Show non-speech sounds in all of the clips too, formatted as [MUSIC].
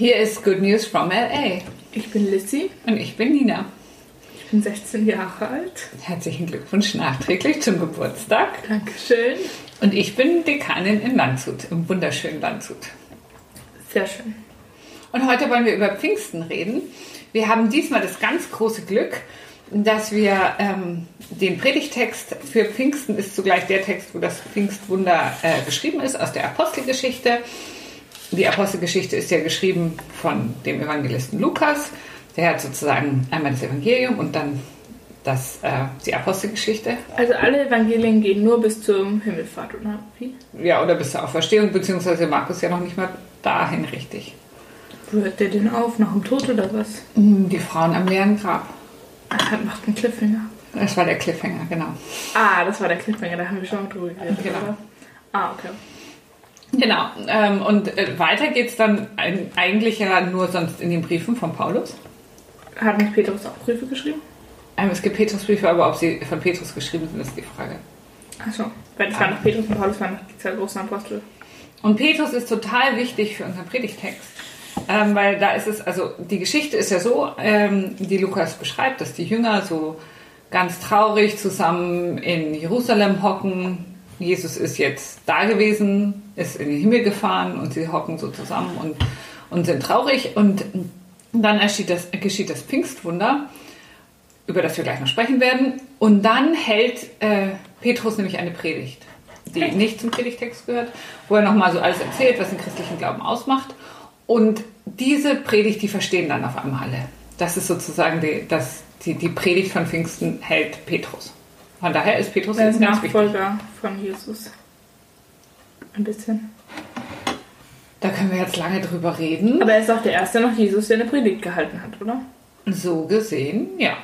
Hier ist Good News from LA. Ich bin Lissy. Und ich bin Nina. Ich bin 16 Jahre alt. Herzlichen Glückwunsch nachträglich zum Geburtstag. Dankeschön. Und ich bin Dekanin in Landshut, im wunderschönen Landshut. Sehr schön. Und heute wollen wir über Pfingsten reden. Wir haben diesmal das ganz große Glück, dass wir ähm, den Predigtext für Pfingsten ist zugleich der Text, wo das Pfingstwunder äh, geschrieben ist, aus der Apostelgeschichte. Die Apostelgeschichte ist ja geschrieben von dem Evangelisten Lukas. Der hat sozusagen einmal das Evangelium und dann das, äh, die Apostelgeschichte. Also alle Evangelien gehen nur bis zum Himmelfahrt, oder wie? Ja, oder bis zur Auferstehung, beziehungsweise Markus ja noch nicht mal dahin richtig. Wo hört der denn auf? Nach dem Tod oder was? Die Frauen am leeren Grab. Er macht einen Cliffhanger. Das war der Cliffhanger, genau. Ah, das war der Cliffhanger, da haben wir schon mal drüber geredet. Genau. oder? Ah, okay. Genau. Ähm, und äh, weiter geht es dann ein, eigentlich ja nur sonst in den Briefen von Paulus. Hat nicht Petrus auch Briefe geschrieben? Ähm, es gibt Petrusbriefe, aber ob sie von Petrus geschrieben sind, ist die Frage. Achso, weil das waren noch Petrus und Paulus waren noch die zwei großen Apostel. Und Petrus ist total wichtig für unseren Predigtext. Ähm, weil da ist es, also die Geschichte ist ja so, ähm, die Lukas beschreibt, dass die Jünger so ganz traurig zusammen in Jerusalem hocken. Jesus ist jetzt da gewesen, ist in den Himmel gefahren und sie hocken so zusammen und, und sind traurig. Und dann geschieht das, geschieht das Pfingstwunder, über das wir gleich noch sprechen werden. Und dann hält äh, Petrus nämlich eine Predigt, die nicht zum Predigtext gehört, wo er nochmal so alles erzählt, was den christlichen Glauben ausmacht. Und diese Predigt, die verstehen dann auf einmal alle. Das ist sozusagen die, das, die, die Predigt von Pfingsten hält Petrus. Von daher ist Petrus Er ist jetzt. Nachfolger von Jesus. Ein bisschen. Da können wir jetzt lange drüber reden. Aber er ist auch der erste nach Jesus, der eine Predigt gehalten hat, oder? So gesehen, ja.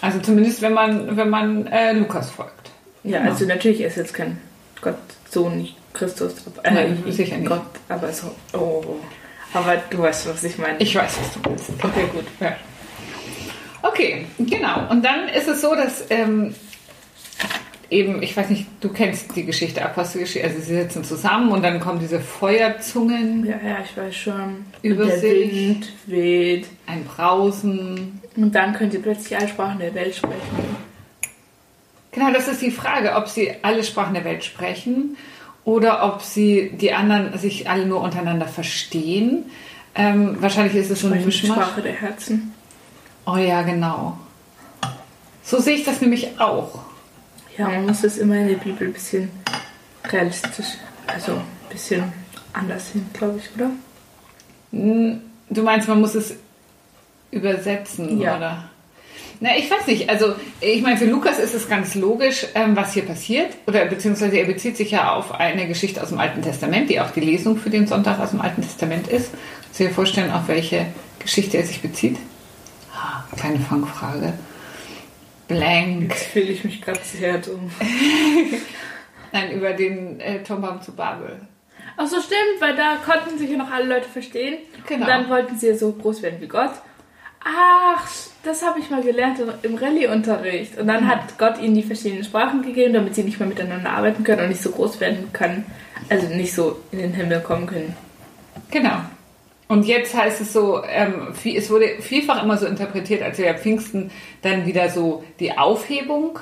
Also zumindest, wenn man, wenn man äh, Lukas folgt. Ja, Genau. also natürlich ist jetzt kein Gott, Sohn, Christus. Äh, Nein, sicher nicht. Gott, aber so. Oh. Aber du weißt, was ich meine. Ich weiß, was du meinst. Okay, gut. Ja. Okay, genau. Und dann ist es so, dass ähm, eben, ich weiß nicht, du kennst die Geschichte, Apostelgeschichte, also sie sitzen zusammen und dann kommen diese Feuerzungen, Ja, ja, ich weiß schon. Über der. Wind weht. ein Brausen. Und dann könnt ihr plötzlich alle Sprachen der Welt sprechen. Genau, das ist die Frage, ob sie alle Sprachen der Welt sprechen oder ob sie die anderen sich alle nur untereinander verstehen. Ähm, wahrscheinlich ist es so eine. Sprache der Herzen. Oh ja, genau. So sehe ich das nämlich auch. Ja, man muss das immer in der Bibel ein bisschen realistisch, also ein bisschen anders hin, glaube ich, oder? Hm, Du meinst, man muss es übersetzen, Ja. oder? Na, ich weiß nicht. Also, ich meine, für Lukas ist es ganz logisch, ähm, was hier passiert. Oder beziehungsweise er bezieht sich ja auf eine Geschichte aus dem Alten Testament, die auch die Lesung für den Sonntag aus dem Alten Testament ist. Kannst du dir vorstellen, auf welche Geschichte er sich bezieht? Ah, kleine Fangfrage. Blank. Jetzt fühle ich mich gerade sehr dumm. [LAUGHS] Nein, über den äh, Turmbaum zu Babel. Ach so, stimmt, weil da konnten sich ja noch alle Leute verstehen. Genau. Und dann wollten sie ja so groß werden wie Gott. Ach, das habe ich mal gelernt im Rallye-Unterricht. Und dann hat Gott ihnen die verschiedenen Sprachen gegeben, damit sie nicht mehr miteinander arbeiten können und nicht so groß werden können. Also nicht so in den Himmel kommen können. Genau. Und jetzt heißt es so, ähm, es wurde vielfach immer so interpretiert, als wäre Pfingsten dann wieder so die Aufhebung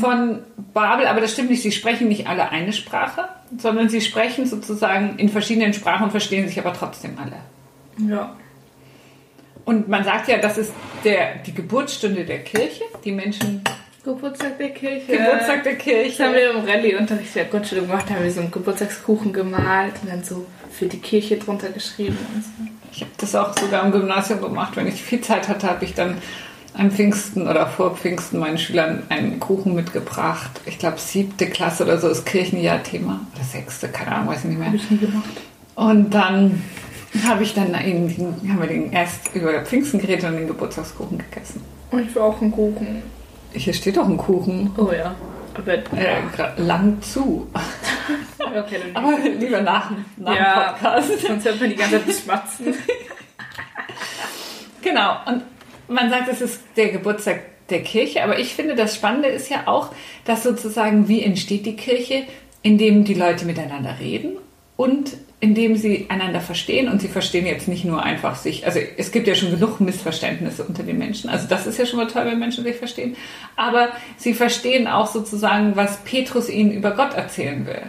von Babel. Aber das stimmt nicht. Sie sprechen nicht alle eine Sprache, sondern sie sprechen sozusagen in verschiedenen Sprachen, verstehen sich aber trotzdem alle. Ja. Und man sagt ja, das ist der, die Geburtsstunde der Kirche. Die Menschen. Geburtstag der Kirche. Geburtstag der Das Kirche. haben wir im Rallye-Unterricht der Grundschule gemacht, da haben wir so einen Geburtstagskuchen gemalt und dann so für die Kirche drunter geschrieben und so. Ich habe das auch sogar im Gymnasium gemacht. Wenn ich viel Zeit hatte, habe ich dann am Pfingsten oder vor Pfingsten meinen Schülern einen Kuchen mitgebracht. Ich glaube, siebte Klasse oder so ist Kirchenjahrthema. Oder sechste, keine Ahnung, weiß ich nicht mehr. Habe ich nie gemacht. Und dann habe ich dann den, haben wir den erst über Pfingsten geredet und den Geburtstagskuchen gegessen. Und ich will auch einen Kuchen. Hier steht doch ein Kuchen. Oh ja. Aber Äh, lang zu. [LAUGHS] okay, dann Aber lieber nach, nach Ja. dem Podcast. sonst hört man die ganze Zeit schmatzen. [LAUGHS] Genau. Und man sagt, es ist der Geburtstag der Kirche, aber ich finde, das Spannende ist ja auch, dass sozusagen, wie entsteht die Kirche, indem die Leute miteinander reden und indem sie einander verstehen und sie verstehen jetzt nicht nur einfach sich, also es gibt ja schon genug Missverständnisse unter den Menschen, also das ist ja schon mal toll, wenn Menschen sich verstehen, aber sie verstehen auch sozusagen, was Petrus ihnen über Gott erzählen will.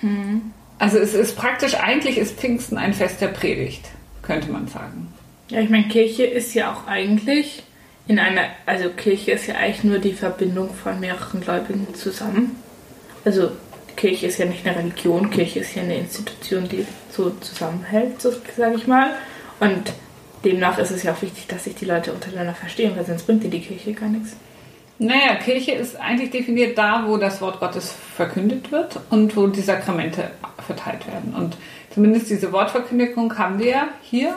Hm. Also es ist praktisch, eigentlich ist Pfingsten ein Fest der Predigt, könnte man sagen. Ja, ich meine, Kirche ist ja auch eigentlich in einer, also Kirche ist ja eigentlich nur die Verbindung von mehreren Gläubigen zusammen. Also Kirche ist ja nicht eine Religion, Kirche ist ja eine Institution, die so zusammenhält, so sage ich mal. Und demnach ist es ja auch wichtig, dass sich die Leute untereinander verstehen, weil sonst bringt dir die Kirche gar nichts. Naja, Kirche ist eigentlich definiert da, wo das Wort Gottes verkündet wird und wo die Sakramente verteilt werden. Und zumindest diese Wortverkündigung haben wir hier.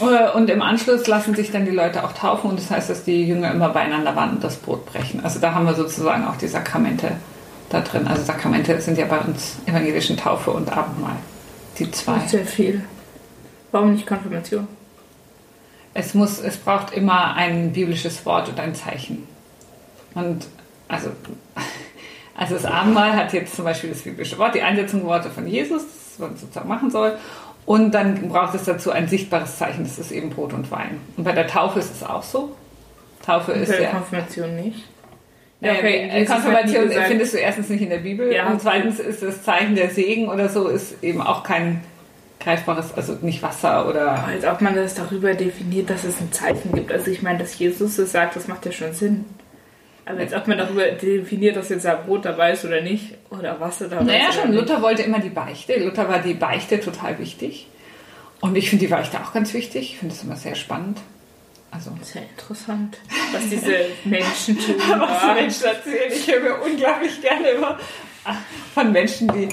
Äh, Und im Anschluss lassen sich dann die Leute auch taufen und das heißt, dass die Jünger immer beieinander waren und das Brot brechen. Also da haben wir sozusagen auch die Sakramente da drin. Also Sakramente sind ja bei uns evangelischen Taufe und Abendmahl. Die zwei. Sehr viel. Warum nicht Konfirmation? Es muss, es braucht immer ein biblisches Wort und ein Zeichen. Und also, [LAUGHS] also das Abendmahl hat jetzt zum Beispiel das biblische Wort, die Einsetzung Worte von Jesus, das man sozusagen machen soll. Und dann braucht es dazu ein sichtbares Zeichen, das ist eben Brot und Wein. Und bei der Taufe ist es auch so. Taufe Und ist bei der ja. Konfirmation nicht. Ja, okay. Jesus hat Konfirmation gesagt- findest du erstens nicht in der Bibel Ja. und zweitens ist das Zeichen der Segen oder so ist eben auch kein greifbares, also nicht Wasser oder Als ob man das darüber definiert, dass es ein Zeichen gibt. Also ich meine, dass Jesus es sagt, das macht ja schon Sinn. Aber als ob man darüber definiert, dass jetzt da Brot dabei ist oder nicht. Oder Wasser dabei Naja, ist. oder schon. Luther wollte immer die Beichte. Luther war die Beichte total wichtig. Und ich finde die Beichte auch ganz wichtig. Ich finde es immer sehr spannend. Also. Sehr interessant, was [LAUGHS] diese Menschen tun. [LAUGHS] Was Ja. die Menschen erzählen. Ich höre mir unglaublich gerne immer von Menschen, die.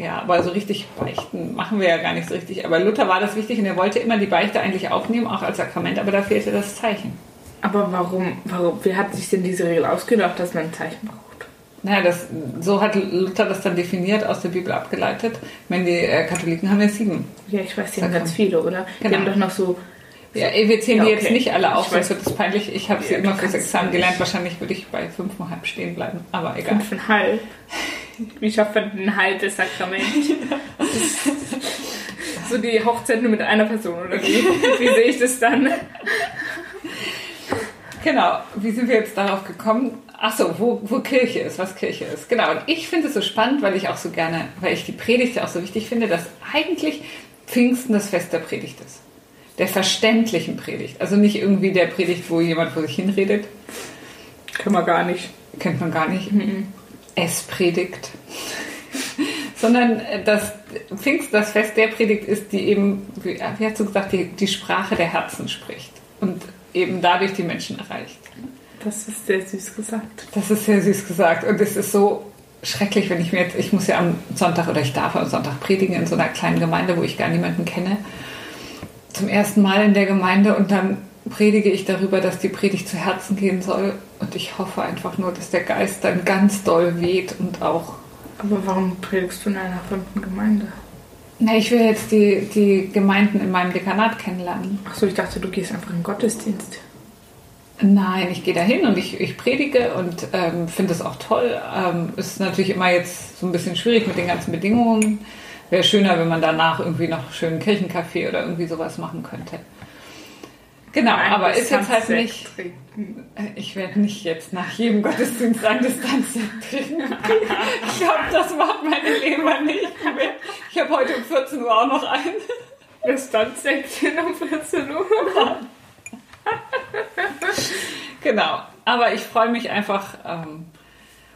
Ja, aber so richtig beichten machen wir ja gar nicht so richtig. Aber Luther war das wichtig und er wollte immer die Beichte eigentlich aufnehmen, auch als Sakrament, aber da fehlte das Zeichen. Aber warum, warum, wer hat sich denn diese Regel ausgedacht, dass man ein Zeichen braucht? Naja, das, so hat Luther das dann definiert, aus der Bibel abgeleitet. Ich meine, die äh, Katholiken haben ja sieben. Ja, ich weiß, die haben ganz viele, oder? Die Genau. haben doch noch so. Ja, wir zählen Ja, die okay. jetzt nicht alle auf, sonst wird es peinlich. Ich habe sie Ja, immer fürs Examen gelernt. Wahrscheinlich würde ich bei fünfeinhalb stehen bleiben. Aber egal. Fünfeinhalb. Wie schafft man ein halbes [LAUGHS] Sakrament? So die Hochzeit nur mit einer Person, oder wie? Wie sehe ich das dann? Genau, wie sind wir jetzt darauf gekommen? Ach so, wo, wo Kirche ist, was Kirche ist. Genau, und ich finde es so spannend, weil ich auch so gerne, weil ich die Predigt ja auch so wichtig finde, dass eigentlich Pfingsten das Fest der Predigt ist. Der verständlichen Predigt. Also nicht irgendwie der Predigt, wo jemand vor sich hinredet. Kann man gar nicht. Kennt man gar nicht. Es predigt. Sondern äh, das Pfingst, das Fest der Predigt ist, die eben, wie, wie hast du gesagt, die, die Sprache der Herzen spricht. Und eben dadurch die Menschen erreicht. Das ist sehr süß gesagt. Das ist sehr süß gesagt. Und es ist so schrecklich, wenn ich mir jetzt, ich muss ja am Sonntag oder ich darf am Sonntag predigen in so einer kleinen Gemeinde, wo ich gar niemanden kenne. Zum ersten Mal in der Gemeinde und dann predige ich darüber, dass die Predigt zu Herzen gehen soll. Und ich hoffe einfach nur, dass der Geist dann ganz doll weht und auch. Aber warum predigst du in einer fremden Gemeinde? Na, ich will jetzt die, die Gemeinden in meinem Dekanat kennenlernen. Achso, ich dachte, du gehst einfach in den Gottesdienst. Nein, ich gehe dahin und ich, ich predige und ähm, finde es auch toll. Ähm, ist natürlich immer jetzt so ein bisschen schwierig mit den ganzen Bedingungen. Wäre schöner, wenn man danach irgendwie noch schön einen Kirchenkaffee oder irgendwie sowas machen könnte. Genau, Ein aber ist jetzt halt nicht. trinken. Ich werde nicht jetzt nach jedem Gottesdienst ein Distanzsekt trinken. Ich glaube, das macht meine Leber nicht mehr. Ich habe heute um 14 Uhr auch noch einen. Distanzsektchen um 14 Uhr. Genau, aber ich freue mich einfach ähm,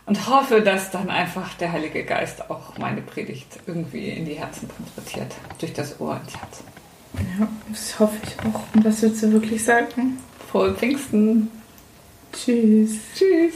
und hoffe, dass dann einfach der Heilige Geist auch meine Predigt irgendwie in die Herzen transportiert, durch das Ohr ins Herz. Ja, das hoffe ich auch. Und was willst du wirklich sagen? Frohe Pfingsten! Tschüss. Tschüss!